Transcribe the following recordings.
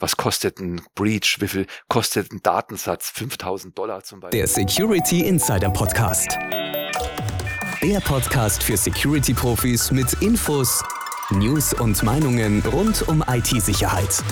Was kostet ein Breach? Wie viel kostet ein Datensatz? 5000 Dollar zum Beispiel. Der Security Insider Podcast. Der Podcast für Security-Profis mit Infos, News und Meinungen rund um IT-Sicherheit.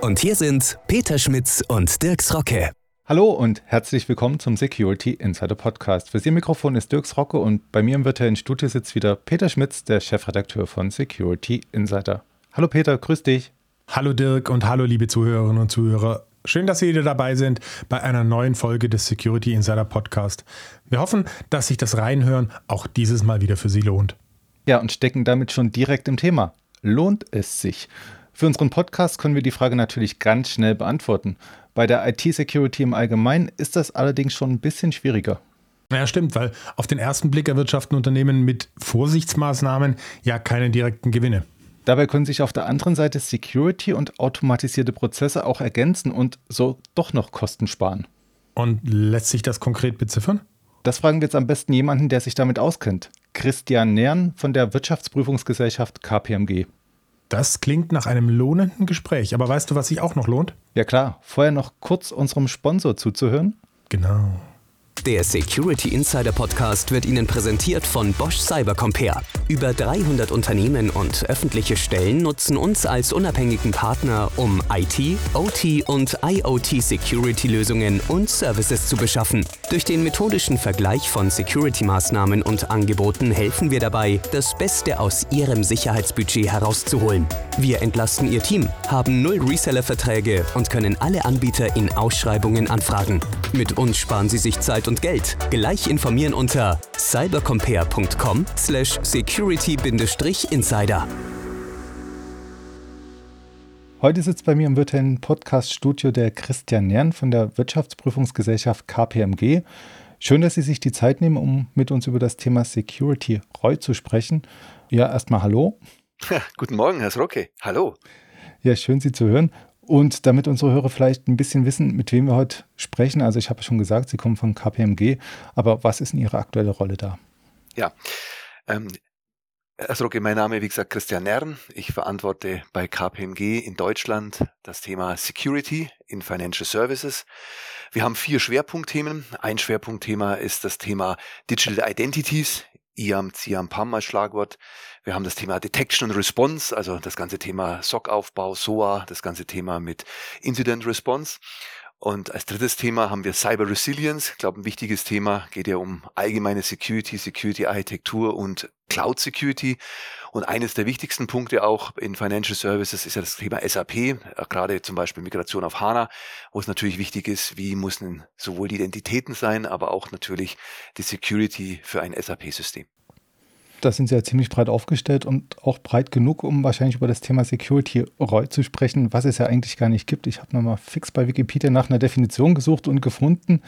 Und hier sind Peter Schmitz und Dirks Rocke. Hallo und herzlich willkommen zum Security Insider Podcast. Für Sie im Mikrofon ist Dirks Rocke und bei mir im virtuellen Studio sitzt wieder Peter Schmitz, der Chefredakteur von Security Insider. Hallo Peter, grüß dich. Hallo Dirk und hallo liebe Zuhörerinnen und Zuhörer. Schön, dass Sie wieder dabei sind bei einer neuen Folge des Security Insider Podcast. Wir hoffen, dass sich das Reinhören auch dieses Mal wieder für Sie lohnt. Ja, und stecken damit schon direkt im Thema. Lohnt es sich? Für unseren Podcast können wir die Frage natürlich ganz schnell beantworten. Bei der IT-Security im Allgemeinen ist das allerdings schon ein bisschen schwieriger. Ja, stimmt, weil auf den ersten Blick erwirtschaften Unternehmen mit Vorsichtsmaßnahmen ja keine direkten Gewinne. Dabei können sich auf der anderen Seite Security und automatisierte Prozesse auch ergänzen und so doch noch Kosten sparen. Und lässt sich das konkret beziffern? Das fragen wir jetzt am besten jemanden, der sich damit auskennt. Christian Nern von der Wirtschaftsprüfungsgesellschaft KPMG. Das klingt nach einem lohnenden Gespräch, aber weißt du, was sich auch noch lohnt? Ja klar, vorher noch kurz unserem Sponsor zuzuhören. Genau. Der Security Insider Podcast wird Ihnen präsentiert von Bosch Cybercompare. Über 300 Unternehmen und öffentliche Stellen nutzen uns als unabhängigen Partner, um IT, OT und IoT Security Lösungen und Services zu beschaffen. Durch den methodischen Vergleich von Security-Maßnahmen und Angeboten helfen wir dabei, das Beste aus Ihrem Sicherheitsbudget herauszuholen. Wir entlasten Ihr Team, haben null Reseller-Verträge und können alle Anbieter in Ausschreibungen anfragen. Mit uns sparen Sie sich Zeit und Geld. Gleich informieren unter cybercompare.com slash security-insider. Heute sitzt bei mir im virtuellen Podcast-Studio der Christian Nern von der Wirtschaftsprüfungsgesellschaft KPMG. Schön, dass Sie sich die Zeit nehmen, um mit uns über das Thema Security Roy zu sprechen. Ja, erstmal hallo. Ja, guten Morgen, Herr Srocke. Hallo. Ja, schön, Sie zu hören. Und damit unsere Hörer vielleicht ein bisschen wissen, mit wem wir heute sprechen, also ich habe schon gesagt, Sie kommen von KPMG, aber was ist denn Ihre aktuelle Rolle da? Ja, ähm, also okay, mein Name, wie gesagt, Christian Nern. Ich verantworte bei KPMG in Deutschland das Thema Security in Financial Services. Wir haben vier Schwerpunktthemen. Ein Schwerpunktthema ist das Thema Digital Identities IAM, CIAM, PAM als Schlagwort. Wir haben das Thema Detection und Response, also das ganze Thema SOC-Aufbau, SOA, das ganze Thema mit Incident Response. Und als drittes Thema haben wir Cyber Resilience. Ich glaube, ein wichtiges Thema geht ja um allgemeine Security, Security Architektur und Cloud Security. Und eines der wichtigsten Punkte auch in Financial Services ist ja das Thema SAP, äh, gerade zum Beispiel Migration auf HANA, wo es natürlich wichtig ist, wie müssen sowohl die Identitäten sein, aber auch natürlich die Security für ein SAP-System. Da sind Sie ja ziemlich breit aufgestellt und auch breit genug, um wahrscheinlich über das Thema Security zu sprechen, was es ja eigentlich gar nicht gibt. Ich habe nochmal fix bei Wikipedia nach einer Definition gesucht und gefunden,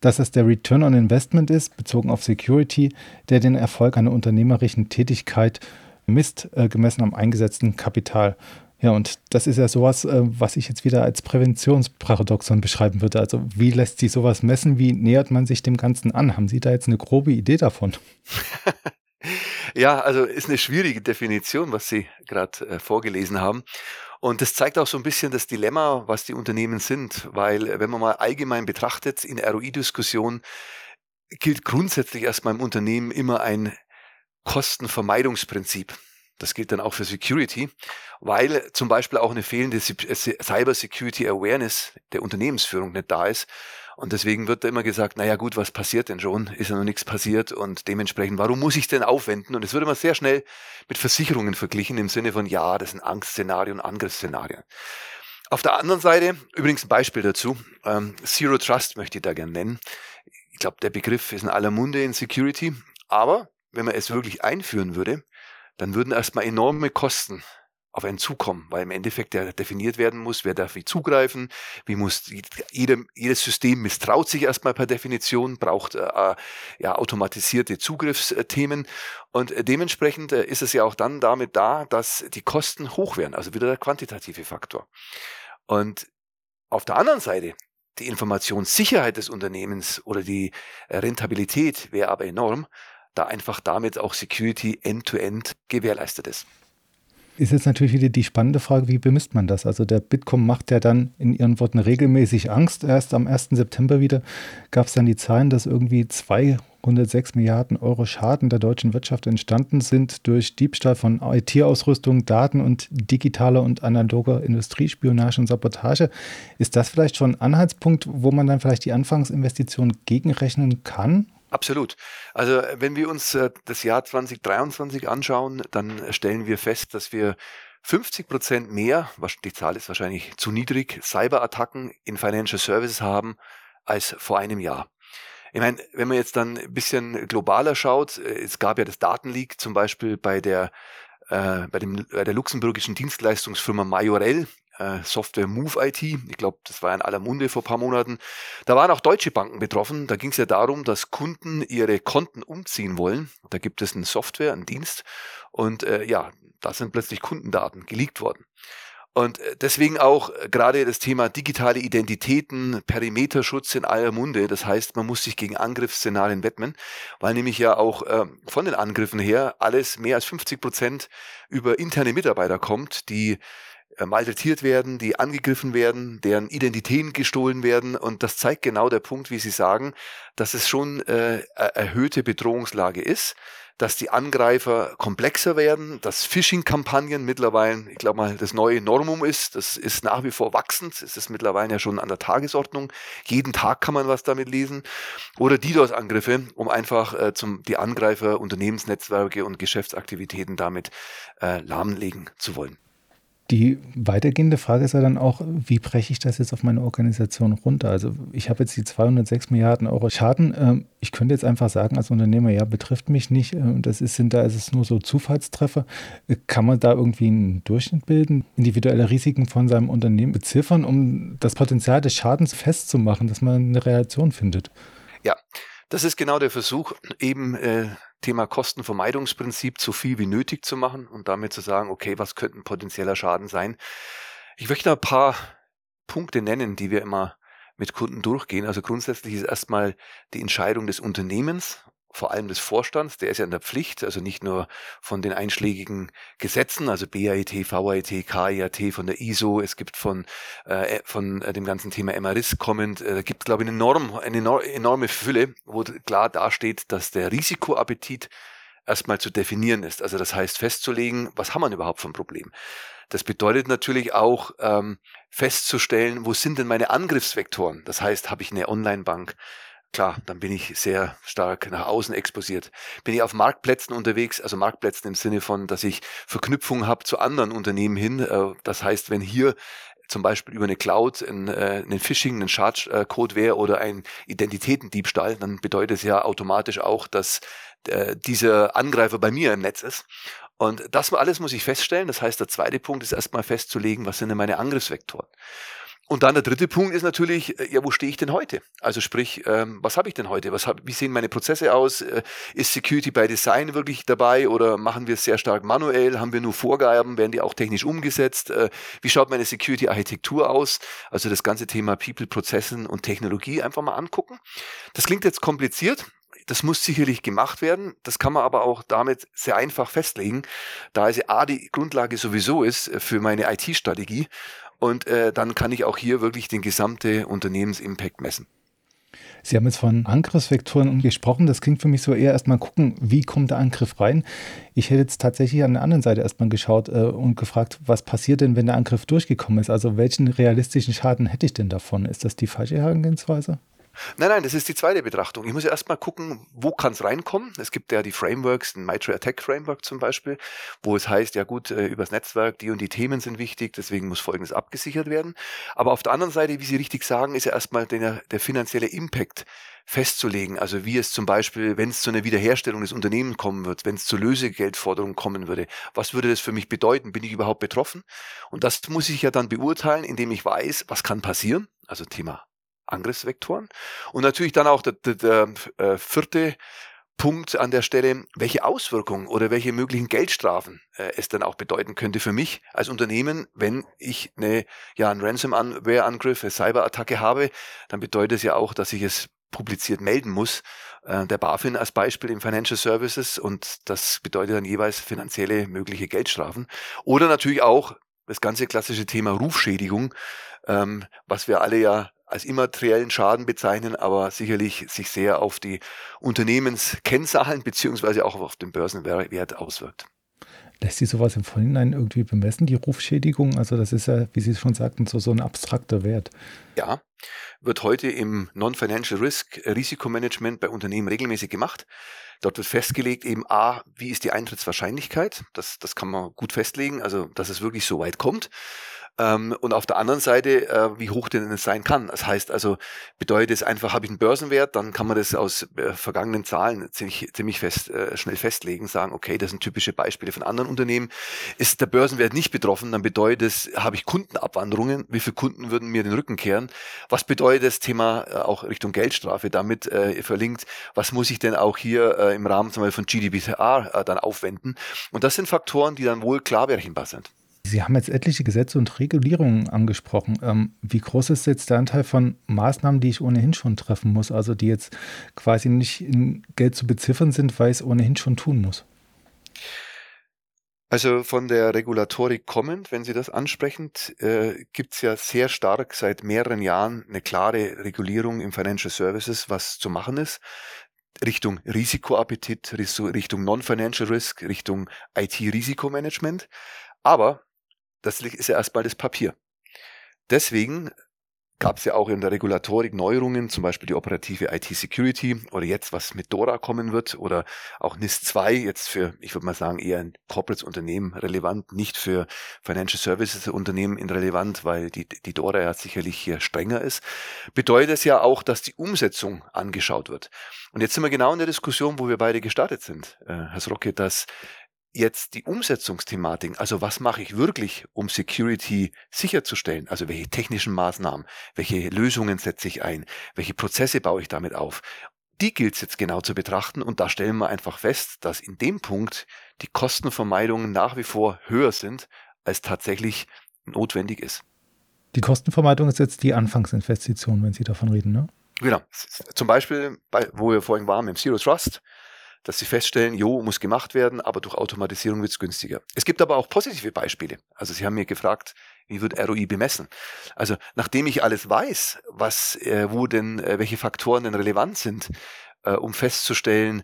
dass es der Return on Investment ist, bezogen auf Security, der den Erfolg einer unternehmerischen Tätigkeit misst, äh, gemessen am eingesetzten Kapital. Ja, und das ist ja sowas, äh, was ich jetzt wieder als Präventionsparadoxon beschreiben würde. Also wie lässt sich sowas messen? Wie nähert man sich dem Ganzen an? Haben Sie da jetzt eine grobe Idee davon? Ja, also ist eine schwierige Definition, was Sie gerade äh, vorgelesen haben. Und das zeigt auch so ein bisschen das Dilemma, was die Unternehmen sind, weil äh, wenn man mal allgemein betrachtet, in ROI-Diskussion gilt grundsätzlich erstmal im Unternehmen immer ein Kostenvermeidungsprinzip. Das gilt dann auch für Security, weil zum Beispiel auch eine fehlende Cyber Security Awareness der Unternehmensführung nicht da ist. Und deswegen wird da immer gesagt, naja gut, was passiert denn schon? Ist ja noch nichts passiert und dementsprechend, warum muss ich denn aufwenden? Und es wird immer sehr schnell mit Versicherungen verglichen im Sinne von, ja, das sind Angstszenarien und Angriffsszenarien. Auf der anderen Seite, übrigens ein Beispiel dazu, ähm, Zero Trust möchte ich da gerne nennen. Ich glaube, der Begriff ist in aller Munde in Security, aber wenn man es wirklich einführen würde, dann würden erstmal enorme Kosten auf einen zukommen, weil im Endeffekt ja definiert werden muss, wer darf wie zugreifen, wie muss jedem, jedes System misstraut sich erstmal per Definition, braucht äh, äh ja automatisierte Zugriffsthemen und äh, dementsprechend äh, ist es ja auch dann damit da, dass die Kosten hoch werden, also wieder der quantitative Faktor. Und auf der anderen Seite die Informationssicherheit des Unternehmens oder die Rentabilität wäre aber enorm, da einfach damit auch Security end-to-end -End gewährleistet ist. Ist jetzt natürlich wieder die spannende Frage, wie bemisst man das? Also der Bitkom macht ja dann in ihren Worten regelmäßig Angst. Erst am 1. September wieder gab es dann die Zahlen, dass irgendwie 206 Milliarden Euro Schaden der deutschen Wirtschaft entstanden sind durch Diebstahl von IT-Ausrüstung, Daten und digitaler und analoger Industriespionage und Sabotage. Ist das vielleicht schon ein Anhaltspunkt, wo man dann vielleicht die Anfangsinvestition gegenrechnen kann? Absolut. Also wenn wir uns äh, das Jahr 2023 anschauen, dann stellen wir fest, dass wir 50 Prozent mehr, die Zahl ist wahrscheinlich zu niedrig, Cyberattacken in Financial Services haben als vor einem Jahr. Ich meine, wenn man jetzt dann ein bisschen globaler schaut, äh, es gab ja das Datenleak zum Beispiel bei der, äh, bei, dem, bei der luxemburgischen Dienstleistungsfirma Majorel, äh, Software Move IT. Ich glaube, das war in aller Munde vor ein paar Monaten. Da waren auch deutsche Banken betroffen. Da ging es ja darum, dass Kunden ihre Konten umziehen wollen. Da gibt es eine Software, einen Dienst. Und äh, ja, da sind plötzlich Kundendaten geleakt worden. Und äh, deswegen auch äh, gerade das Thema digitale Identitäten, Perimeterschutz in aller Munde. Das heißt, man muss sich gegen Angriffsszenarien widmen, weil nämlich ja auch äh, von den Angriffen her alles mehr als 50 Prozent über interne Mitarbeiter kommt, die äh, malträtiert werden, die angegriffen werden, deren Identitäten gestohlen werden. Und das zeigt genau der Punkt, wie Sie sagen, dass es schon äh, erhöhte Bedrohungslage ist, dass die Angreifer komplexer werden, dass Phishing-Kampagnen mittlerweile, ich glaube mal, das neue Normum ist. Das ist nach wie vor wachsend. Es ist mittlerweile ja schon an der Tagesordnung. Jeden Tag kann man was damit lesen. Oder DDoS-Angriffe, um einfach äh, zum, die Angreifer, Unternehmensnetzwerke und Geschäftsaktivitäten damit äh, lahmlegen zu wollen. Die weitergehende Frage ist ja dann auch, wie breche ich das jetzt auf meine Organisation runter? Also ich habe jetzt die 206 Milliarden Euro Schaden. Ähm, ich könnte jetzt einfach sagen als Unternehmer, ja, betrifft mich nicht. Ähm, das ist, sind da ist es nur so Zufallstreffer. Äh, kann man da irgendwie einen Durchschnitt bilden, individuelle Risiken von seinem Unternehmen beziffern, um das Potenzial des Schadens festzumachen, dass man eine Reaktion findet? Ja, das ist genau der Versuch, eben äh, Thema Kostenvermeidungsprinzip so viel wie nötig zu machen und damit zu sagen, okay, was könnte ein potenzieller Schaden sein? Ich möchte ein paar Punkte nennen, die wir immer mit Kunden durchgehen. Also grundsätzlich ist erstmal die Entscheidung des Unternehmens vor allem des Vorstands, der ist ja in der Pflicht, also nicht nur von den einschlägigen Gesetzen, also BAIT, VAIT, KIAT, von der ISO, es gibt von, äh, von äh, dem ganzen Thema MRIS kommend, äh, da gibt es, glaube ich, eine, Norm, eine enorme Fülle, wo klar dasteht, dass der Risikoappetit erstmal zu definieren ist. Also das heißt festzulegen, was haben wir überhaupt für ein Problem. Das bedeutet natürlich auch ähm, festzustellen, wo sind denn meine Angriffsvektoren. Das heißt, habe ich eine Online-Bank, klar, dann bin ich sehr stark nach außen exposiert. Bin ich auf Marktplätzen unterwegs, also Marktplätzen im Sinne von, dass ich Verknüpfungen habe zu anderen Unternehmen hin. Äh, das heißt, wenn hier zum Beispiel über eine Cloud ein, äh, Phishing, ein Charge-Code wäre oder ein Identitätendiebstahl, dann bedeutet es ja automatisch auch, dass äh, dieser Angreifer bei mir im Netz ist. Und das alles muss ich feststellen. Das heißt, der zweite Punkt ist erstmal festzulegen, was sind denn meine Angriffsvektoren. Und dann der dritte Punkt ist natürlich, äh, ja, wo stehe ich denn heute? Also sprich, ähm, was habe ich denn heute? Was hab, wie sehen meine Prozesse aus? Äh, ist Security by Design wirklich dabei oder machen wir es sehr stark manuell? Haben wir nur Vorgaben? Werden die auch technisch umgesetzt? Äh, wie schaut meine Security-Architektur aus? Also das ganze Thema People, Prozessen und Technologie einfach mal angucken. Das klingt jetzt kompliziert, das muss sicherlich gemacht werden. Das kann man aber auch damit sehr einfach festlegen, da es A die Grundlage sowieso ist für meine IT-Strategie und äh, dann kann ich auch hier wirklich den gesamten Unternehmensimpact messen. Sie haben jetzt von Angriffsvektoren gesprochen. Das klingt für mich so eher erstmal gucken, wie kommt der Angriff rein. Ich hätte jetzt tatsächlich an der anderen Seite erstmal geschaut äh, und gefragt, was passiert denn, wenn der Angriff durchgekommen ist? Also welchen realistischen Schaden hätte ich denn davon? Ist das die falsche Herangehensweise? Nein, nein, das ist die zweite Betrachtung. Ich muss ja erstmal gucken, wo kann es reinkommen. Es gibt ja die Frameworks, ein Mitre Attack Framework zum Beispiel, wo es heißt, ja gut, äh, übers Netzwerk, die und die Themen sind wichtig, deswegen muss Folgendes abgesichert werden. Aber auf der anderen Seite, wie Sie richtig sagen, ist ja erstmal der, der finanzielle Impact festzulegen. Also wie es zum Beispiel, wenn es zu einer Wiederherstellung des Unternehmens kommen wird, wenn es zu Lösegeldforderungen kommen würde, was würde das für mich bedeuten? Bin ich überhaupt betroffen? Und das muss ich ja dann beurteilen, indem ich weiß, was kann passieren. Also Thema Angriffsvektoren. Und natürlich dann auch der, der, der äh, vierte Punkt an der Stelle, welche Auswirkungen oder welche möglichen Geldstrafen äh, es dann auch bedeuten könnte für mich als Unternehmen, wenn ich eine, ja, einen Ransomware-Angriff, eine Cyberattacke habe, dann bedeutet es ja auch, dass ich es publiziert melden muss. Äh, der BaFin als Beispiel im Financial Services und das bedeutet dann jeweils finanzielle mögliche Geldstrafen. Oder natürlich auch das ganze klassische Thema Rufschädigung, ähm, was wir alle ja als immateriellen Schaden bezeichnen, aber sicherlich sich sehr auf die Unternehmenskennzahlen beziehungsweise auch auf den Börsenwert auswirkt. Lässt sich sowas im Vorhinein irgendwie bemessen, die Rufschädigung? Also das ist ja, wie Sie schon sagten, so, so ein abstrakter Wert. Ja, wird heute im Non-Financial Risk Risikomanagement bei Unternehmen regelmäßig gemacht. Dort wird festgelegt eben A, wie ist die Eintrittswahrscheinlichkeit? Das, das kann man gut festlegen, also dass es wirklich so weit kommt. Ähm, und auf der anderen Seite, äh, wie hoch denn es sein kann. Das heißt also, bedeutet es einfach, habe ich einen Börsenwert, dann kann man das aus äh, vergangenen Zahlen ziemlich, ziemlich fest, äh, schnell festlegen, sagen, okay, das sind typische Beispiele von anderen Unternehmen. Ist der Börsenwert nicht betroffen, dann bedeutet es, habe ich Kundenabwanderungen, wie viele Kunden würden mir den Rücken kehren? Was bedeutet das Thema äh, auch Richtung Geldstrafe damit äh, verlinkt? Was muss ich denn auch hier äh, im Rahmen zum Beispiel von GDPR äh, dann aufwenden? Und das sind Faktoren, die dann wohl klar berechenbar sind. Sie haben jetzt etliche Gesetze und Regulierungen angesprochen. Ähm, wie groß ist jetzt der Anteil von Maßnahmen, die ich ohnehin schon treffen muss, also die jetzt quasi nicht in Geld zu beziffern sind, weil ich es ohnehin schon tun muss? Also von der Regulatorik kommend, wenn Sie das ansprechen, äh, gibt es ja sehr stark seit mehreren Jahren eine klare Regulierung im Financial Services, was zu machen ist. Richtung Risikoappetit, Richtung Non-Financial Risk, Richtung IT-Risikomanagement. Aber das ist ja erstmal das Papier. Deswegen gab es ja auch in der Regulatorik Neuerungen, zum Beispiel die operative IT-Security oder jetzt, was mit DORA kommen wird oder auch NIS 2, jetzt für, ich würde mal sagen, eher ein Corporates-Unternehmen relevant, nicht für Financial Services-Unternehmen relevant, weil die, die DORA ja sicherlich hier strenger ist, bedeutet es ja auch, dass die Umsetzung angeschaut wird. Und jetzt sind wir genau in der Diskussion, wo wir beide gestartet sind, äh, Herr Srocke, dass jetzt die Umsetzungsthematik, also was mache ich wirklich, um Security sicherzustellen, also welche technischen Maßnahmen, welche Lösungen setze ich ein, welche Prozesse baue ich damit auf, die gilt es jetzt genau zu betrachten und da stellen wir einfach fest, dass in dem Punkt die Kostenvermeidungen nach wie vor höher sind, als tatsächlich notwendig ist. Die Kostenvermeidung ist jetzt die Anfangsinvestition, wenn Sie davon reden, ne? Genau. Zum Beispiel, bei, wo wir vorhin waren im Zero Trust, dass sie feststellen, jo, muss gemacht werden, aber durch Automatisierung wird es günstiger. Es gibt aber auch positive Beispiele. Also Sie haben mir gefragt, wie wird ROI bemessen? Also nachdem ich alles weiß, was, äh, wo denn, äh, welche Faktoren denn relevant sind, äh, um festzustellen,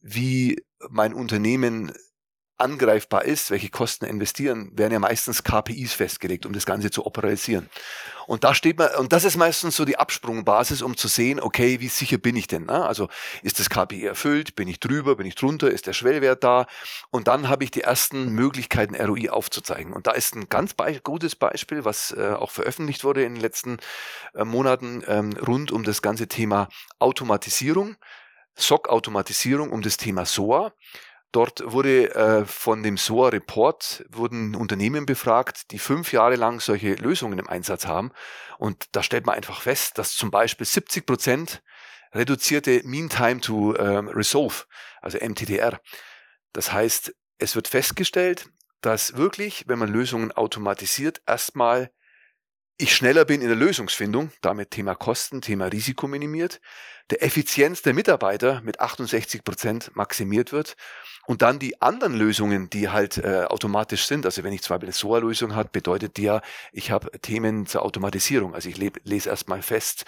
wie mein Unternehmen angreifbar ist, welche Kosten investieren, werden ja meistens KPIs festgelegt, um das Ganze zu operalisieren. Und da steht man, und das ist meistens so die Absprungbasis, um zu sehen, okay, wie sicher bin ich denn? Ne? Also ist das KPI erfüllt? Bin ich drüber? Bin ich drunter? Ist der Schwellwert da? Und dann habe ich die ersten Möglichkeiten, ROI aufzuzeigen. Und da ist ein ganz be gutes Beispiel, was äh, auch veröffentlicht wurde in den letzten äh, Monaten ähm, rund um das ganze Thema Automatisierung. SOC-Automatisierung um das Thema SOA. Dort wurde äh, von dem SOA Report wurden Unternehmen befragt, die fünf Jahre lang solche Lösungen im Einsatz haben. Und da stellt man einfach fest, dass zum Beispiel 70 Prozent reduzierte Mean Time to ähm, Resolve, also MTTR. Das heißt, es wird festgestellt, dass wirklich, wenn man Lösungen automatisiert, erstmal ich schneller bin in der Lösungsfindung, damit Thema Kosten, Thema Risiko minimiert, der Effizienz der Mitarbeiter mit 68 Prozent maximiert wird und dann die anderen Lösungen, die halt äh, automatisch sind. Also wenn ich zum Beispiel eine SOA-Lösung habe, bedeutet die ja, ich habe Themen zur Automatisierung. Also ich lese erstmal fest,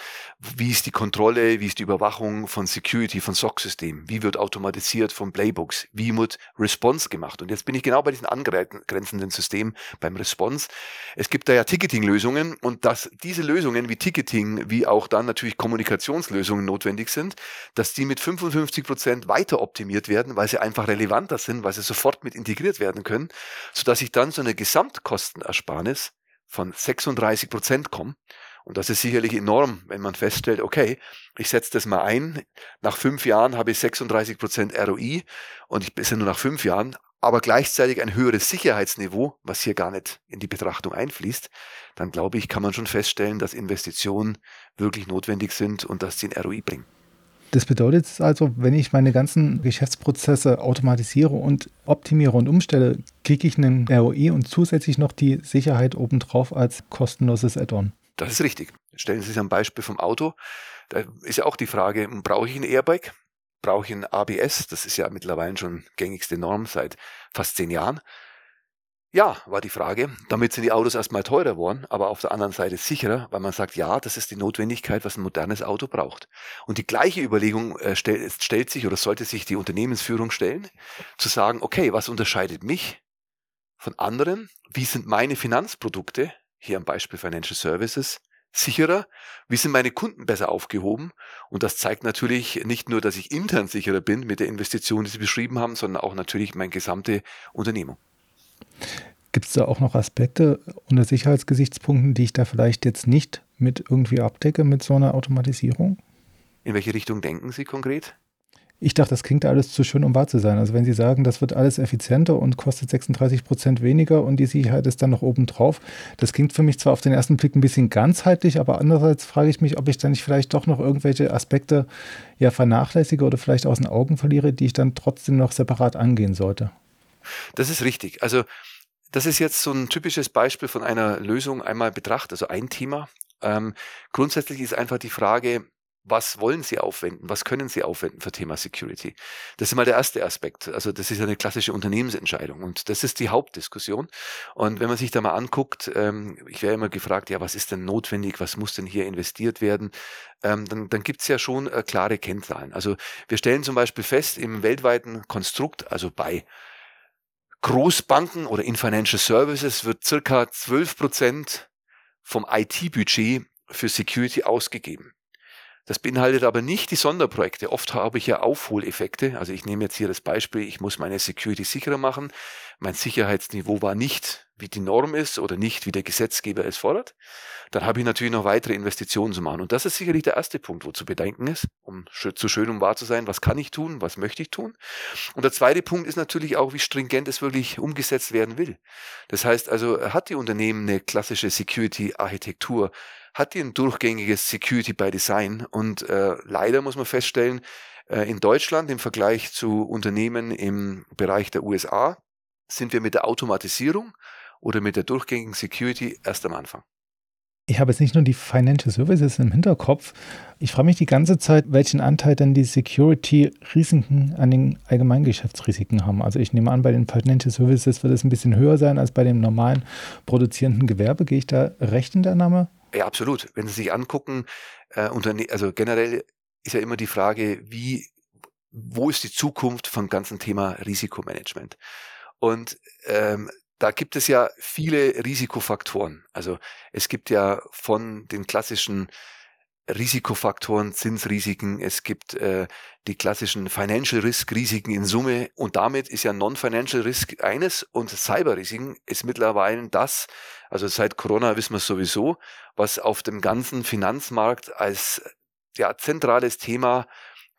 wie ist die Kontrolle, wie ist die Überwachung von Security, von SOC-Systemen, wie wird automatisiert von Playbooks, wie wird Response gemacht. Und jetzt bin ich genau bei diesen angrenzenden Systemen beim Response. Es gibt da ja Ticketing-Lösungen und dass diese Lösungen wie Ticketing, wie auch dann natürlich Kommunikationslösungen notwendig sind, dass die mit 55 Prozent weiter optimiert werden, weil sie einfach relevanter sind, weil sie sofort mit integriert werden können, sodass ich dann zu einer Gesamtkostenersparnis von 36 Prozent komme. Und das ist sicherlich enorm, wenn man feststellt, okay, ich setze das mal ein, nach fünf Jahren habe ich 36 Prozent ROI und ich bin nur nach fünf Jahren, aber gleichzeitig ein höheres Sicherheitsniveau, was hier gar nicht in die Betrachtung einfließt, dann glaube ich, kann man schon feststellen, dass Investitionen wirklich notwendig sind und dass sie ein ROI bringen. Das bedeutet also, wenn ich meine ganzen Geschäftsprozesse automatisiere und optimiere und umstelle, kriege ich einen ROI und zusätzlich noch die Sicherheit obendrauf als kostenloses Add-on. Das ist richtig. Stellen Sie sich ein Beispiel vom Auto. Da ist ja auch die Frage, brauche ich ein Airbag? Brauche ich ein ABS? Das ist ja mittlerweile schon gängigste Norm seit fast zehn Jahren. Ja, war die Frage. Damit sind die Autos erstmal teurer geworden, aber auf der anderen Seite sicherer, weil man sagt, ja, das ist die Notwendigkeit, was ein modernes Auto braucht. Und die gleiche Überlegung äh, stell, stellt sich oder sollte sich die Unternehmensführung stellen, zu sagen, okay, was unterscheidet mich von anderen? Wie sind meine Finanzprodukte, hier am Beispiel Financial Services, sicherer? Wie sind meine Kunden besser aufgehoben? Und das zeigt natürlich nicht nur, dass ich intern sicherer bin mit der Investition, die Sie beschrieben haben, sondern auch natürlich meine gesamte Unternehmung. Gibt es da auch noch Aspekte unter Sicherheitsgesichtspunkten, die ich da vielleicht jetzt nicht mit irgendwie abdecke mit so einer Automatisierung? In welche Richtung denken Sie konkret? Ich dachte, das klingt alles zu schön, um wahr zu sein. Also wenn Sie sagen, das wird alles effizienter und kostet 36 Prozent weniger und die Sicherheit ist dann noch oben drauf, das klingt für mich zwar auf den ersten Blick ein bisschen ganzheitlich, aber andererseits frage ich mich, ob ich dann nicht vielleicht doch noch irgendwelche Aspekte ja vernachlässige oder vielleicht aus den Augen verliere, die ich dann trotzdem noch separat angehen sollte. Das ist richtig. Also das ist jetzt so ein typisches Beispiel von einer Lösung einmal betrachtet, also ein Thema. Ähm, grundsätzlich ist einfach die Frage, was wollen Sie aufwenden? Was können Sie aufwenden für Thema Security? Das ist mal der erste Aspekt. Also das ist eine klassische Unternehmensentscheidung und das ist die Hauptdiskussion. Und wenn man sich da mal anguckt, ähm, ich werde immer gefragt, ja, was ist denn notwendig? Was muss denn hier investiert werden? Ähm, dann, dann gibt es ja schon äh, klare Kennzahlen. Also wir stellen zum Beispiel fest, im weltweiten Konstrukt, also bei Großbanken oder in Financial Services wird circa 12 Prozent vom IT-Budget für Security ausgegeben. Das beinhaltet aber nicht die Sonderprojekte. Oft habe ich ja Aufholeffekte. Also ich nehme jetzt hier das Beispiel, ich muss meine Security sicherer machen. Mein Sicherheitsniveau war nicht, wie die Norm ist oder nicht, wie der Gesetzgeber es fordert. Dann habe ich natürlich noch weitere Investitionen zu machen. Und das ist sicherlich der erste Punkt, wo zu bedenken ist, um zu schön, um wahr zu sein, was kann ich tun, was möchte ich tun. Und der zweite Punkt ist natürlich auch, wie stringent es wirklich umgesetzt werden will. Das heißt also, hat die Unternehmen eine klassische Security-Architektur? Hat die ein durchgängiges Security by Design und äh, leider muss man feststellen, äh, in Deutschland im Vergleich zu Unternehmen im Bereich der USA sind wir mit der Automatisierung oder mit der durchgängigen Security erst am Anfang. Ich habe jetzt nicht nur die Financial Services im Hinterkopf. Ich frage mich die ganze Zeit, welchen Anteil dann die Security-Risiken an den Allgemeingeschäftsrisiken haben. Also ich nehme an, bei den Financial Services wird es ein bisschen höher sein als bei dem normalen produzierenden Gewerbe. Gehe ich da recht in der Annahme? Ja, absolut. Wenn Sie sich angucken, äh, also generell ist ja immer die Frage, wie, wo ist die Zukunft vom ganzen Thema Risikomanagement? Und ähm, da gibt es ja viele Risikofaktoren. Also es gibt ja von den klassischen Risikofaktoren, Zinsrisiken, es gibt äh, die klassischen Financial Risk Risiken in Summe. Und damit ist ja Non-Financial Risk eines und Cyberrisiken ist mittlerweile das, also seit Corona wissen wir es sowieso, was auf dem ganzen Finanzmarkt als ja, zentrales Thema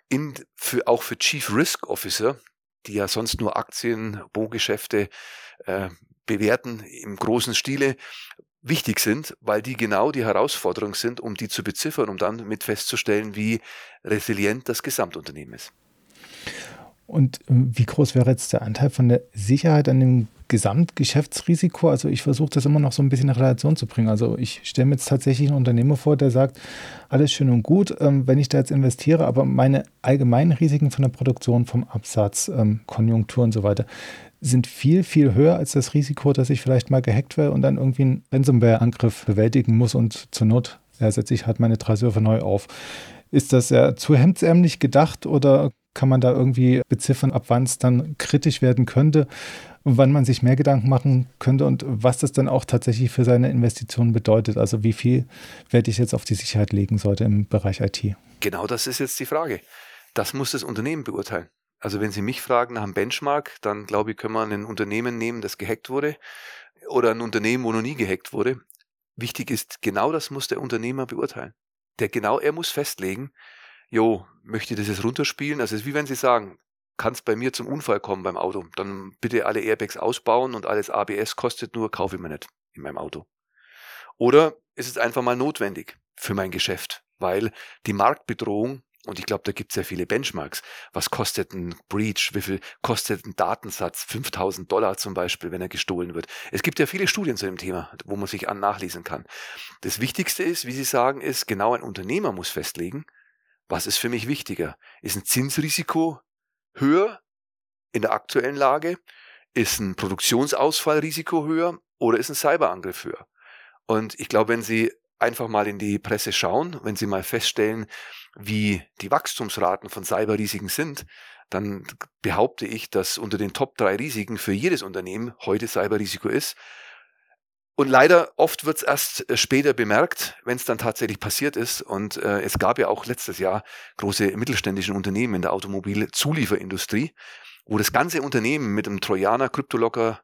in, für, auch für Chief Risk Officer, die ja sonst nur Aktien, Bogeschäfte äh, bewerten im großen Stile, wichtig sind, weil die genau die Herausforderung sind, um die zu beziffern, um dann mit festzustellen, wie resilient das Gesamtunternehmen ist. Und ähm, wie groß wäre jetzt der Anteil von der Sicherheit an dem Gesamtgeschäftsrisiko? Also ich versuche das immer noch so ein bisschen in Relation zu bringen. Also ich stelle mir jetzt tatsächlich einen Unternehmer vor, der sagt, alles schön und gut, ähm, wenn ich da jetzt investiere, aber meine allgemeinen Risiken von der Produktion, vom Absatz, ähm, Konjunktur und so weiter, sind viel, viel höher als das Risiko, dass ich vielleicht mal gehackt werde und dann irgendwie einen Ransomware-Angriff bewältigen muss und zur Not ja, setze ich halt meine drei Server neu auf. Ist das ja zu hemdsärmlich gedacht oder kann man da irgendwie beziffern, ab wann es dann kritisch werden könnte, wann man sich mehr Gedanken machen könnte und was das dann auch tatsächlich für seine Investitionen bedeutet? Also wie viel Wert ich jetzt auf die Sicherheit legen sollte im Bereich IT? Genau das ist jetzt die Frage. Das muss das Unternehmen beurteilen. Also wenn Sie mich fragen nach einem Benchmark, dann glaube ich, können wir ein Unternehmen nehmen, das gehackt wurde oder ein Unternehmen, wo noch nie gehackt wurde. Wichtig ist, genau das muss der Unternehmer beurteilen. Der genau, er muss festlegen, jo, möchte ich das jetzt runterspielen? Also es ist wie wenn Sie sagen, kann es bei mir zum Unfall kommen beim Auto, dann bitte alle Airbags ausbauen und alles ABS kostet nur, kaufe ich mir nicht in meinem Auto. Oder ist es einfach mal notwendig für mein Geschäft, weil die Marktbedrohung Und ich glaube, da gibt es ja viele Benchmarks. Was kostet ein Breach? Wie viel kostet ein Datensatz? 5000 Dollar zum Beispiel, wenn er gestohlen wird. Es gibt ja viele Studien zu dem Thema, wo man sich an nachlesen kann. Das Wichtigste ist, wie Sie sagen, ist, genau ein Unternehmer muss festlegen, was ist für mich wichtiger? Ist ein Zinsrisiko höher in der aktuellen Lage? Ist ein Produktionsausfallrisiko höher oder ist ein Cyberangriff höher? Und ich glaube, wenn Sie einfach mal in die Presse schauen, wenn Sie mal feststellen, wie die Wachstumsraten von Cyberrisiken sind, dann behaupte ich, dass unter den Top drei Risiken für jedes Unternehmen heute Cyberrisiko ist. Und leider oft wird es erst äh, später bemerkt, wenn es dann tatsächlich passiert ist. Und äh, es gab ja auch letztes Jahr große mittelständische Unternehmen in der Automobilzulieferindustrie, wo das ganze Unternehmen mit einem Trojaner Kryptolocker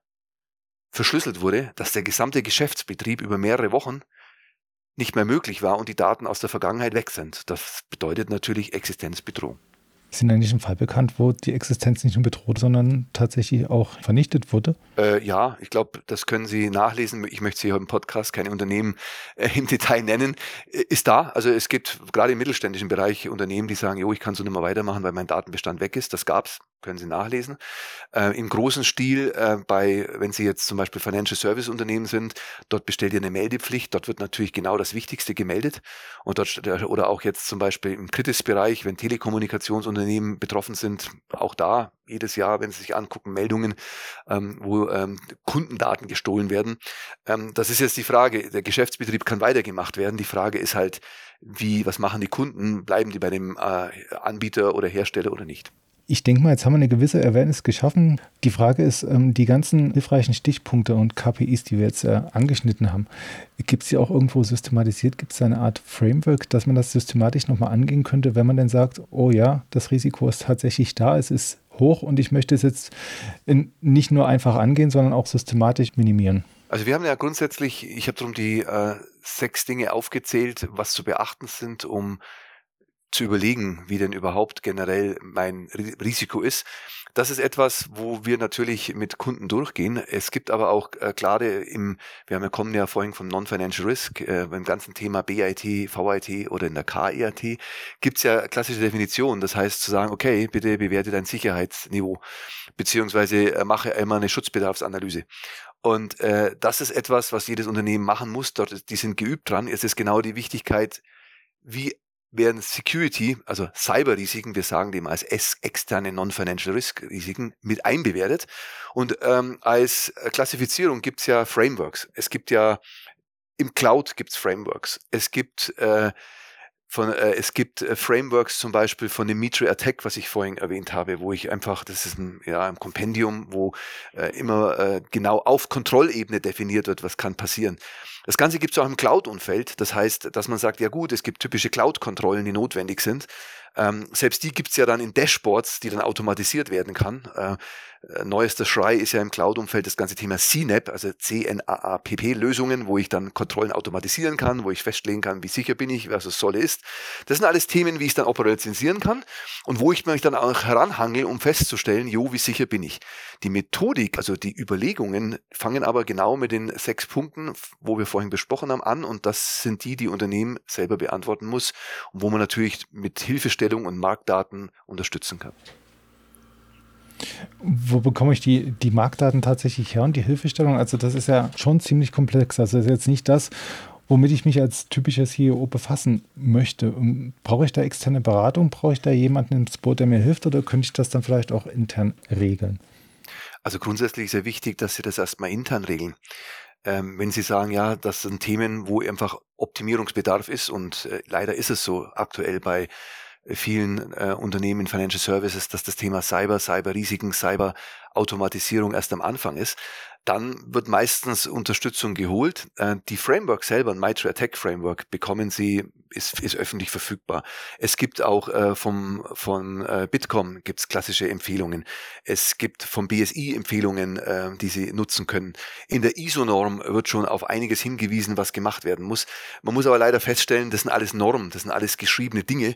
verschlüsselt wurde, dass der gesamte Geschäftsbetrieb über mehrere Wochen nicht mehr möglich war und die Daten aus der Vergangenheit weg sind. Das bedeutet natürlich Existenzbedrohung. Ist Ihnen eigentlich ein Fall bekannt, wo die Existenz nicht nur bedroht, sondern tatsächlich auch vernichtet wurde? Äh, ja, ich glaube, das können Sie nachlesen. Ich möchte Sie heute im Podcast keine Unternehmen äh, im Detail nennen. Äh, ist da. Also es gibt gerade im mittelständischen Bereich Unternehmen, die sagen, jo, ich kann so nicht mehr weitermachen, weil mein Datenbestand weg ist. Das gab's können Sie nachlesen. Äh, Im großen Stil, äh, bei, wenn Sie jetzt zum Beispiel Financial Service Unternehmen sind, dort bestellt ihr eine Meldepflicht, dort wird natürlich genau das Wichtigste gemeldet. Und dort, oder auch jetzt zum Beispiel im Kritisbereich, wenn Telekommunikationsunternehmen betroffen sind, auch da jedes Jahr, wenn Sie sich angucken, Meldungen, ähm, wo ähm, Kundendaten gestohlen werden. Ähm, das ist jetzt die Frage, der Geschäftsbetrieb kann weitergemacht werden. Die Frage ist halt, wie, was machen die Kunden? Bleiben die bei dem äh, Anbieter oder Hersteller oder nicht? Ich denke mal, jetzt haben wir eine gewisse Awareness geschaffen. Die Frage ist, ähm, die ganzen hilfreichen Stichpunkte und KPIs, die wir jetzt äh, angeschnitten haben, gibt es die auch irgendwo systematisiert? Gibt es eine Art Framework, dass man das systematisch nochmal angehen könnte, wenn man dann sagt, oh ja, das Risiko ist tatsächlich da, es ist hoch und ich möchte es jetzt nicht nur einfach angehen, sondern auch systematisch minimieren? Also wir haben ja grundsätzlich, ich habe darum die äh, sechs Dinge aufgezählt, was zu beachten sind, um zu überlegen, wie denn überhaupt generell mein Risiko ist. Das ist etwas, wo wir natürlich mit Kunden durchgehen. Es gibt aber auch äh, gerade im, wir haben ja kommen ja vorhin vom Non-Financial Risk, äh, beim ganzen Thema BIT, VIT oder in der KERT, gibt's ja klassische Definitionen. Das heißt zu sagen, okay, bitte bewerte dein Sicherheitsniveau, beziehungsweise äh, mache immer eine Schutzbedarfsanalyse. Und äh, das ist etwas, was jedes Unternehmen machen muss. Dort, die sind geübt dran. Es ist genau die Wichtigkeit, wie werden Security, also Cyber-Risiken, wir sagen dem als externe Non-Financial Risk-Risiken, mit einbewertet. Und ähm, als Klassifizierung gibt's ja Frameworks. Es gibt ja im Cloud gibt's Frameworks. Es gibt äh, von, äh, es gibt äh, Frameworks zum Beispiel von dem Mitre Attack, was ich vorhin erwähnt habe, wo ich einfach, das ist ein, ja, ein Kompendium, wo äh, immer äh, genau auf Kontrollebene definiert wird, was kann passieren. Das Ganze gibt es auch im Cloud-Umfeld. Das heißt, dass man sagt, ja gut, es gibt typische Cloud-Kontrollen, die notwendig sind. Ähm, selbst die gibt's ja dann in Dashboards, die dann automatisiert werden kann. Äh, äh, neuester Schrei ist ja im Cloud-Umfeld das ganze Thema CNAP, also C-N-A-A-P-P-Lösungen, wo ich dann Kontrollen automatisieren kann, wo ich festlegen kann, wie sicher bin ich, was es soll ist. Das sind alles Themen, wie ich dann operationalisieren kann und wo ich mich dann auch heranhangel, um festzustellen, jo, wie sicher bin ich. Die Methodik, also die Überlegungen, fangen aber genau mit den sechs Punkten, wo wir vorhin besprochen haben, an und das sind die, die Unternehmen selber beantworten muss und wo man natürlich mit Hilfestellung und Marktdaten unterstützen kann. Wo bekomme ich die, die Marktdaten tatsächlich her und die Hilfestellung? Also das ist ja schon ziemlich komplex. Also das ist jetzt nicht das, womit ich mich als typischer CEO befassen möchte. Brauche ich da externe Beratung? Brauche ich da jemanden im Boot, der mir hilft oder könnte ich das dann vielleicht auch intern regeln? Also grundsätzlich ist ja wichtig, dass Sie das erstmal intern regeln. Ähm, wenn Sie sagen, ja, das sind Themen, wo einfach Optimierungsbedarf ist und äh, leider ist es so aktuell bei vielen äh, Unternehmen in Financial Services, dass das Thema Cyber, Cyber-Risiken, Cyber-Automatisierung erst am Anfang ist. Dann wird meistens Unterstützung geholt. Äh, die Framework selber, ein Mitre Attack Framework, bekommen Sie, ist, ist öffentlich verfügbar. Es gibt auch äh, vom, von äh, Bitkom gibt's klassische Empfehlungen. Es gibt vom BSI Empfehlungen, äh, die Sie nutzen können. In der ISO-Norm wird schon auf einiges hingewiesen, was gemacht werden muss. Man muss aber leider feststellen, das sind alles Normen, das sind alles geschriebene Dinge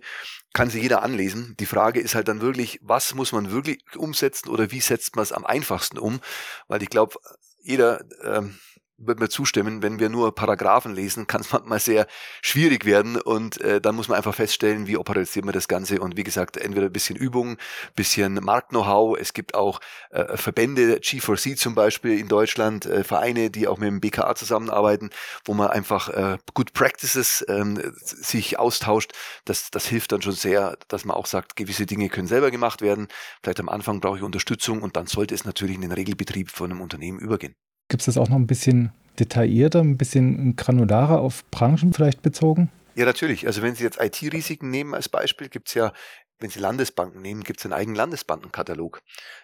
kann sich jeder anlesen. Die Frage ist halt dann wirklich, was muss man wirklich umsetzen oder wie setzt man es am einfachsten um? Weil ich glaube, jeder ähm, wird mir zustimmen, wenn wir nur Paragraphen lesen, kann es manchmal sehr schwierig werden und äh, dann muss man einfach feststellen, wie operationalisiert man das Ganze. Und wie gesagt, entweder ein bisschen Übung, bisschen Markt-Know-how, es gibt auch äh, Verbände, G4C zum Beispiel in Deutschland, äh, Vereine, die auch mit dem BKA zusammenarbeiten, wo man einfach äh, Good Practices ähm, sich austauscht, das, das hilft dann schon sehr, dass man auch sagt, gewisse Dinge können selber gemacht werden, vielleicht am Anfang brauche ich Unterstützung und dann sollte es natürlich in den Regelbetrieb von einem Unternehmen übergehen. Gibt es das auch noch ein bisschen detaillierter, ein bisschen granularer auf Branchen vielleicht bezogen? Ja, natürlich. Also wenn Sie jetzt IT-Risiken nehmen als Beispiel, gibt es ja, wenn Sie Landesbanken nehmen, gibt es einen eigenen Landesbankenkatalog.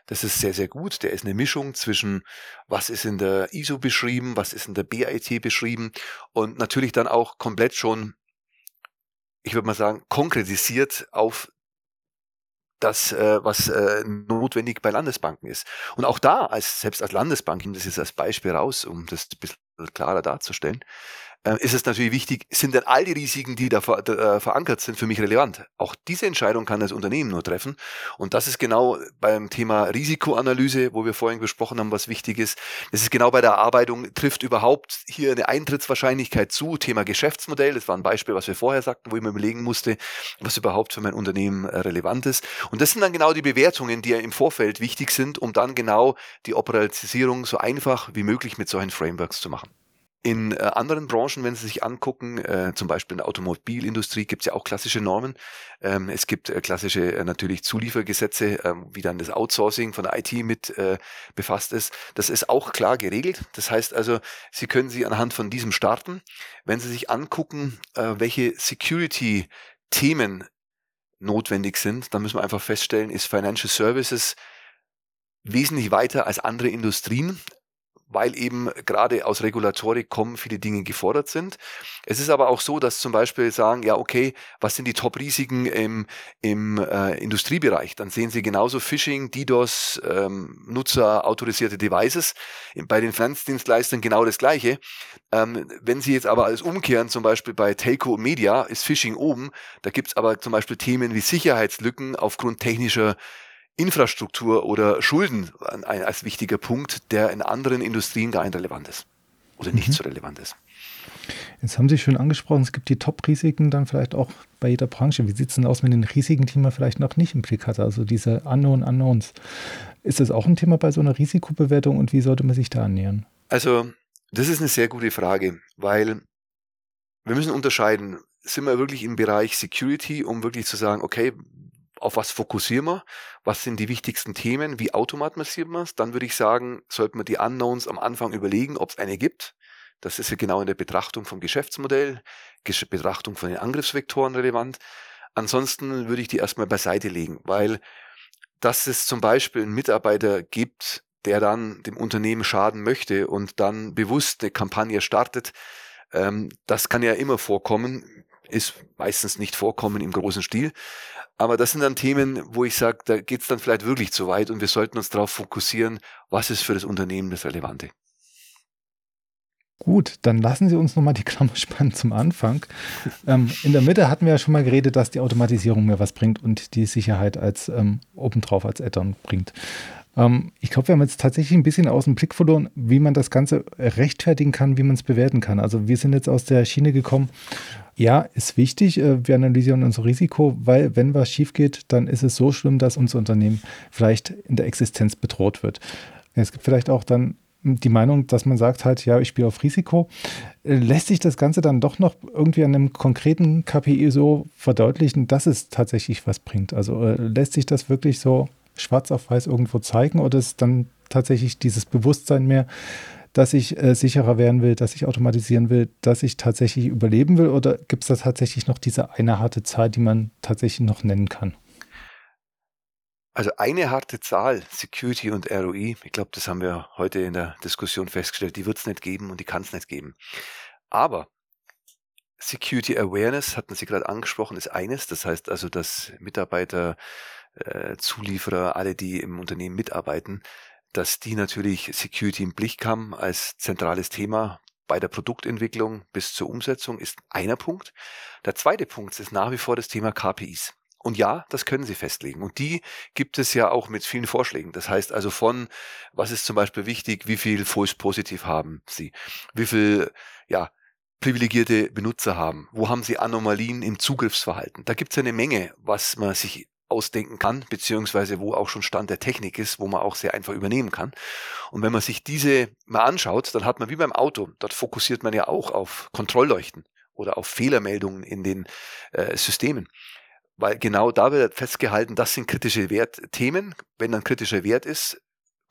Das ist sehr, sehr gut. Der ist eine Mischung zwischen, was ist in der ISO beschrieben, was ist in der BIT beschrieben und natürlich dann auch komplett schon, ich würde mal sagen, konkretisiert auf das, äh, was äh, notwendig bei Landesbanken ist. Und auch da, als selbst als Landesbank, ich nehme das jetzt als Beispiel raus, um das ein bisschen klarer darzustellen, ist es natürlich wichtig, sind denn all die Risiken, die da äh, verankert sind, für mich relevant? Auch diese Entscheidung kann das Unternehmen nur treffen. Und das ist genau beim Thema Risikoanalyse, wo wir vorhin besprochen haben, was wichtig ist. Das ist genau bei der Erarbeitung, trifft überhaupt hier eine Eintrittswahrscheinlichkeit zu. Thema Geschäftsmodell, das war ein Beispiel, was wir vorher sagten, wo ich mir überlegen musste, was überhaupt für mein Unternehmen äh, relevant ist. Und das sind dann genau die Bewertungen, die ja im Vorfeld wichtig sind, um dann genau die Operationalisierung so einfach wie möglich mit solchen Frameworks zu machen. In äh, anderen Branchen, wenn Sie sich angucken, äh, zum Beispiel in der Automobilindustrie, gibt es ja auch klassische Normen. Ähm, es gibt äh, klassische äh, natürlich Zuliefergesetze, ähm, wie dann das Outsourcing von der IT mit äh, befasst ist. Das ist auch klar geregelt. Das heißt also, Sie können sie anhand von diesem starten. Wenn Sie sich angucken, äh, welche Security-Themen notwendig sind, dann müssen wir einfach feststellen, ist Financial Services wesentlich weiter als andere Industrien weil eben gerade aus Regulatorik kommen viele Dinge gefordert sind. Es ist aber auch so, dass zum Beispiel sagen, ja, okay, was sind die Top-Risiken im, im äh, Industriebereich? Dann sehen Sie genauso Phishing, DDoS, ähm, Nutzer, autorisierte Devices. Bei den Finanzdienstleistern genau das Gleiche. Ähm, wenn Sie jetzt aber alles umkehren, zum Beispiel bei Telco Media ist Phishing oben, da gibt's aber zum Beispiel Themen wie Sicherheitslücken aufgrund technischer Infrastruktur oder Schulden als wichtiger Punkt, der in anderen Industrien gar nicht relevant ist oder nicht mhm. so relevant ist. Jetzt haben Sie schon angesprochen, es gibt die Top-Risiken dann vielleicht auch bei jeder Branche. Wie sieht es denn aus mit den Risiken, die man vielleicht noch nicht im Blick hat? Also diese Unknown Unknowns. Ist das auch ein Thema bei so einer Risikobewertung und wie sollte man sich da annähern? Also, das ist eine sehr gute Frage, weil wir müssen unterscheiden, sind wir wirklich im Bereich Security, um wirklich zu sagen, okay, auf was fokussieren wir, was sind die wichtigsten Themen, wie automatisieren wir es, dann würde ich sagen, sollten wir die Unknowns am Anfang überlegen, ob es eine gibt. Das ist ja genau in der Betrachtung vom Geschäftsmodell, Betrachtung von den Angriffsvektoren relevant. Ansonsten würde ich die erstmal beiseite legen, weil dass es zum Beispiel einen Mitarbeiter gibt, der dann dem Unternehmen schaden möchte und dann bewusst eine Kampagne startet, ähm, das kann ja immer vorkommen, ist meistens nicht vorkommen im großen Stil. Aber das sind dann Themen, wo ich sage, da geht es dann vielleicht wirklich zu weit und wir sollten uns darauf fokussieren, was ist für das Unternehmen das Relevante. Gut, dann lassen Sie uns nochmal die Klammer spannen zum Anfang. Ähm, in der Mitte hatten wir ja schon mal geredet, dass die Automatisierung mir was bringt und die Sicherheit als ähm, obendrauf als Add-on bringt. Ähm, ich glaube, wir haben jetzt tatsächlich ein bisschen aus dem Blick verloren, wie man das Ganze rechtfertigen kann, wie man es bewerten kann. Also wir sind jetzt aus der Schiene gekommen, ja, ist wichtig. Äh, wir analysieren unser Risiko, weil wenn was schief geht, dann ist es so schlimm, dass unser Unternehmen vielleicht in der Existenz bedroht wird. Es gibt vielleicht auch dann die Meinung, dass man sagt halt, ja, ich spiele auf Risiko. Äh, lässt sich das Ganze dann doch noch irgendwie an einem konkreten KPI so verdeutlichen, dass es tatsächlich was bringt? Also äh, lässt sich das wirklich so schwarz auf weiß irgendwo zeigen oder ist dann tatsächlich dieses Bewusstsein mehr, dass ich äh, sicherer werden will, dass ich automatisieren will, dass ich tatsächlich überleben will? Oder gibt es da tatsächlich noch diese eine harte Zahl, die man tatsächlich noch nennen kann? Also eine harte Zahl, Security und ROI, ich glaube, das haben wir heute in der Diskussion festgestellt, die wird es nicht geben und die kann es nicht geben. Aber Security Awareness, hatten Sie gerade angesprochen, ist eines. Das heißt also, dass Mitarbeiter, äh, Zulieferer, alle, die im Unternehmen mitarbeiten, dass die natürlich Security im Blick haben als zentrales Thema bei der Produktentwicklung bis zur Umsetzung ist einer Punkt. Der zweite Punkt ist nach wie vor das Thema KPIs. Und ja, das können Sie festlegen. Und die gibt es ja auch mit vielen Vorschlägen. Das heißt also von, was ist zum Beispiel wichtig, wie viel False Positiv haben Sie? Wie viel, ja, privilegierte Benutzer haben? Wo haben Sie Anomalien im Zugriffsverhalten? Da gibt es eine Menge, was man sich ausdenken kann, beziehungsweise wo auch schon Stand der Technik ist, wo man auch sehr einfach übernehmen kann. Und wenn man sich diese mal anschaut, dann hat man wie beim Auto, dort fokussiert man ja auch auf Kontrollleuchten oder auf Fehlermeldungen in den äh, Systemen. Weil genau da wird festgehalten, das sind kritische Wertthemen. Wenn ein kritischer Wert ist,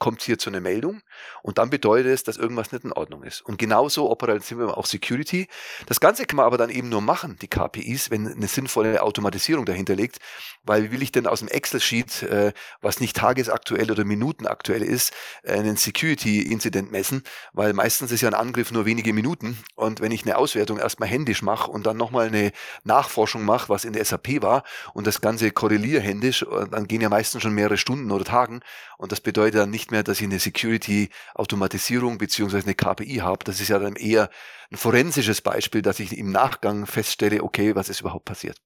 kommt hier zu einer Meldung und dann bedeutet es, dass irgendwas nicht in Ordnung ist. Und genauso operativ wir auch Security. Das Ganze kann man aber dann eben nur machen, die KPIs, wenn eine sinnvolle Automatisierung dahinter liegt. Weil wie will ich denn aus dem Excel-Sheet, äh, was nicht tagesaktuell oder minutenaktuell ist, äh, einen Security-Incident messen? Weil meistens ist ja ein Angriff nur wenige Minuten. Und wenn ich eine Auswertung erstmal händisch mache und dann nochmal eine Nachforschung mache, was in der SAP war und das Ganze korreliere händisch, äh, dann gehen ja meistens schon mehrere Stunden oder Tagen. Und das bedeutet dann nicht mehr, dass ich eine Security-Automatisierung beziehungsweise eine KPI habe. Das ist ja dann eher ein forensisches Beispiel, dass ich im Nachgang feststelle, okay, was ist überhaupt passiert.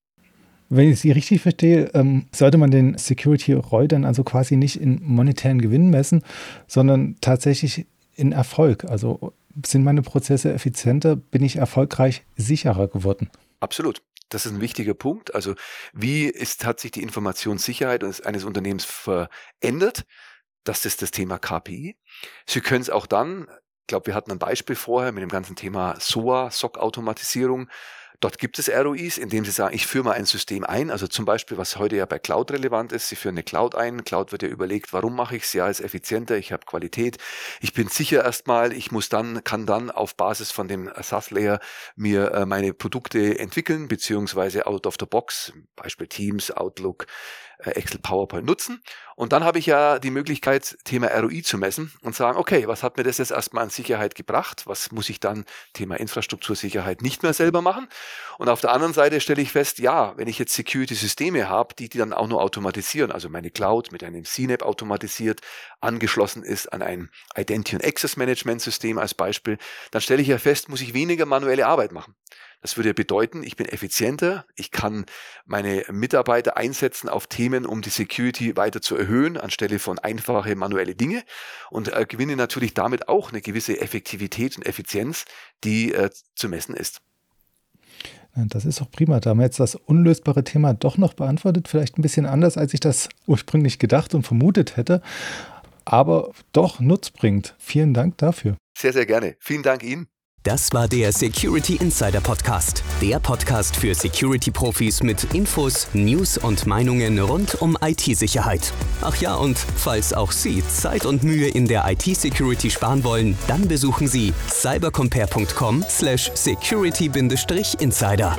Wenn ich Sie richtig verstehe, ähm, sollte man den Security ROI dann also quasi nicht in monetären Gewinn messen, sondern tatsächlich in Erfolg. Also sind meine Prozesse effizienter, bin ich erfolgreich sicherer geworden. Absolut. Das ist ein wichtiger Punkt. Also wie ist, hat sich die Informationssicherheit eines Unternehmens verändert? Das ist das Thema KPI. Sie können es auch dann, ich glaube, wir hatten ein Beispiel vorher mit dem ganzen Thema SOA, SOC-Automatisierung. Dort gibt es ROIs, indem Sie sagen, ich führe mal ein System ein. Also zum Beispiel, was heute ja bei Cloud relevant ist, Sie führen eine Cloud ein. Cloud wird ja überlegt, warum mache ich es? Ja, ist effizienter, ich habe Qualität, ich bin sicher erstmal, ich muss dann, kann dann auf Basis von dem SaaS-Layer mir äh, meine Produkte entwickeln, beziehungsweise out of the box, Beispiel Teams, Outlook, Excel, PowerPoint nutzen. Und dann habe ich ja die Möglichkeit, Thema ROI zu messen und sagen, okay, was hat mir das jetzt erstmal an Sicherheit gebracht? Was muss ich dann, Thema Infrastruktursicherheit, nicht mehr selber machen? Und auf der anderen Seite stelle ich fest, ja, wenn ich jetzt Security-Systeme habe, die die dann auch nur automatisieren, also meine Cloud mit einem CNAP automatisiert, angeschlossen ist an ein Identity und Access Management System als Beispiel, dann stelle ich ja fest, muss ich weniger manuelle Arbeit machen. Das würde bedeuten, ich bin effizienter, ich kann meine Mitarbeiter einsetzen auf Themen, um die Security weiter zu erhöhen, anstelle von einfache manuelle Dinge und äh, gewinne natürlich damit auch eine gewisse Effektivität und Effizienz, die äh, zu messen ist. Das ist doch prima. Da haben wir jetzt das unlösbare Thema doch noch beantwortet. Vielleicht ein bisschen anders, als ich das ursprünglich gedacht und vermutet hätte, aber doch nutzbringend. Vielen Dank dafür. Sehr, sehr gerne. Vielen Dank Ihnen. Das war der Security Insider Podcast. Der Podcast für Security-Profis mit Infos, News und Meinungen rund um IT-Sicherheit. Ach ja, und falls auch Sie Zeit und Mühe in der IT-Security sparen wollen, dann besuchen Sie cybercompare.com/security-insider.